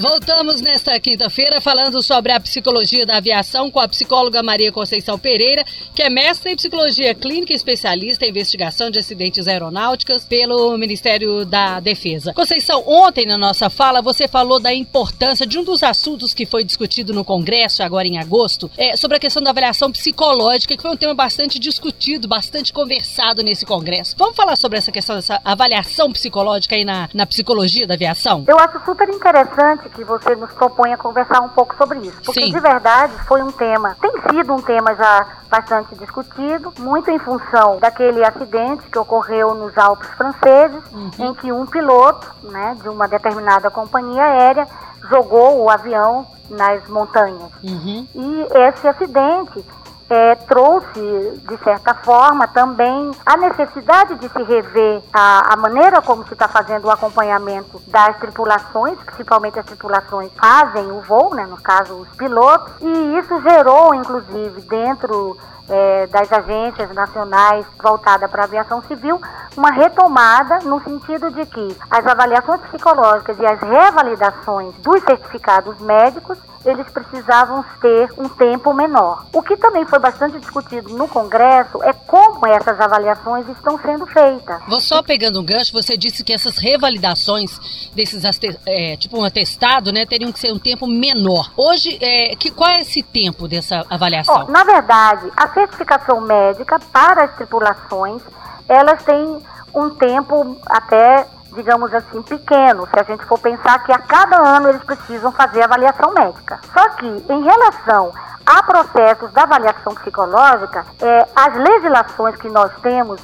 Voltamos nesta quinta-feira falando sobre a psicologia da aviação com a psicóloga Maria Conceição Pereira, que é mestre em psicologia clínica e especialista em investigação de acidentes aeronáuticos pelo Ministério da Defesa. Conceição, ontem na nossa fala você falou da importância de um dos assuntos que foi discutido no Congresso agora em agosto, é sobre a questão da avaliação psicológica, que foi um tema bastante discutido, bastante conversado nesse Congresso. Vamos falar sobre essa questão dessa avaliação psicológica aí na, na psicologia da aviação? Eu acho super interessante que você nos propõe a conversar um pouco sobre isso. Porque Sim. de verdade foi um tema, tem sido um tema já bastante discutido, muito em função daquele acidente que ocorreu nos Alpes franceses, uhum. em que um piloto né, de uma determinada companhia aérea jogou o avião nas montanhas. Uhum. E esse acidente é, trouxe, de certa forma, também a necessidade de se rever a, a maneira como se está fazendo o acompanhamento das tripulações, principalmente as tripulações fazem o voo, né, no caso os pilotos, e isso gerou, inclusive, dentro é, das agências nacionais voltada para a aviação civil, uma retomada no sentido de que as avaliações psicológicas e as revalidações dos certificados médicos eles precisavam ter um tempo menor. O que também foi bastante discutido no Congresso é como essas avaliações estão sendo feitas. Vou só pegando um gancho, você disse que essas revalidações desses é, tipo um atestado, né, teriam que ser um tempo menor. Hoje, é, que, qual é esse tempo dessa avaliação? Oh, na verdade, a certificação médica para as tripulações, elas têm um tempo até digamos assim, pequeno, se a gente for pensar que a cada ano eles precisam fazer avaliação médica. Só que, em relação a processos da avaliação psicológica, é, as legislações que nós temos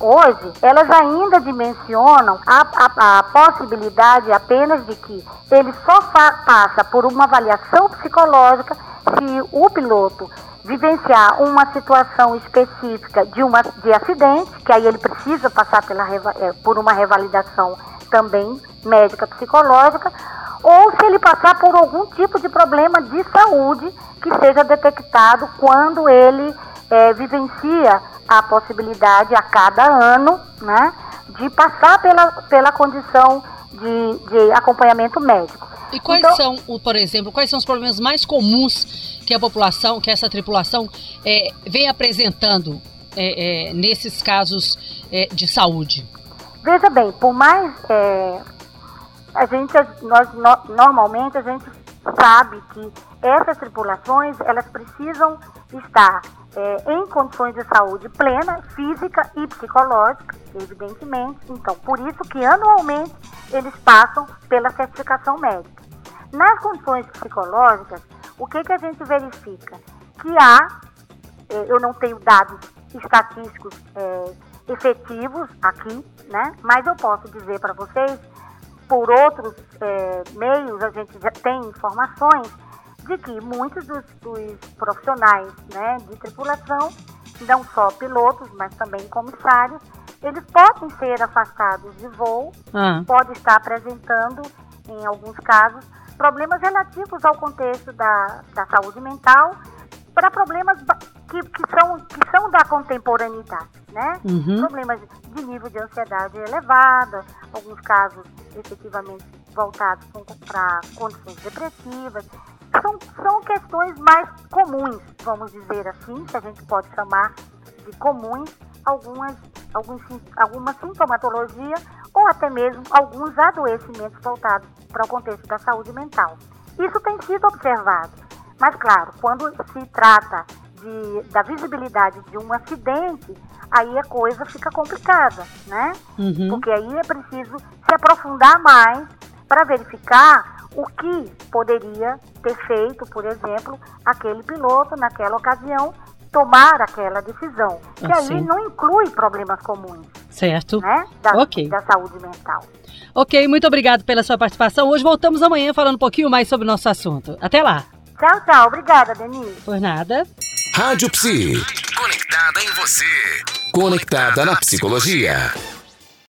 hoje, elas ainda dimensionam a, a, a, possibilidade apenas de que ele só passa por uma avaliação psicológica se o piloto vivenciar uma situação específica de, uma, de acidente, que aí ele precisa passar pela, é, por uma revalidação também médica psicológica, ou se ele passar por algum tipo de problema de saúde que seja detectado quando ele é, vivencia a possibilidade a cada ano né, de passar pela, pela condição de, de acompanhamento médico. E quais então, são, por exemplo, quais são os problemas mais comuns que a população, que essa tripulação é, vem apresentando é, é, nesses casos é, de saúde? Veja bem, por mais é, a gente, nós no, normalmente a gente sabe que essas tripulações elas precisam estar é, em condições de saúde plena, física e psicológica, evidentemente. Então, por isso que anualmente eles passam pela certificação médica. Nas condições psicológicas, o que, que a gente verifica? Que há, é, eu não tenho dados estatísticos é, efetivos aqui, né? Mas eu posso dizer para vocês, por outros é, meios, a gente já tem informações de que muitos dos, dos profissionais né, de tripulação, não só pilotos, mas também comissários, eles podem ser afastados de voo, ah. pode estar apresentando, em alguns casos, problemas relativos ao contexto da, da saúde mental para problemas que, que, são, que são da contemporaneidade, né? Uhum. Problemas de nível de ansiedade elevada, alguns casos efetivamente voltados para condições depressivas. São, são questões mais comuns, vamos dizer assim, se a gente pode chamar de comuns, algumas, alguns, alguma sintomatologia ou até mesmo alguns adoecimentos voltados para o contexto da saúde mental. Isso tem sido observado, mas claro, quando se trata de, da visibilidade de um acidente, aí a coisa fica complicada, né? Uhum. Porque aí é preciso se aprofundar mais para verificar o que poderia ter feito, por exemplo, aquele piloto naquela ocasião tomar aquela decisão. Que assim. aí não inclui problemas comuns. Certo. Né? Da, ok. da saúde mental. Ok, muito obrigado pela sua participação. Hoje voltamos amanhã falando um pouquinho mais sobre o nosso assunto. Até lá. Tchau, tchau. Obrigada, Denise. Por nada. Rádio Psi. Conectada em você. Conectada na psicologia.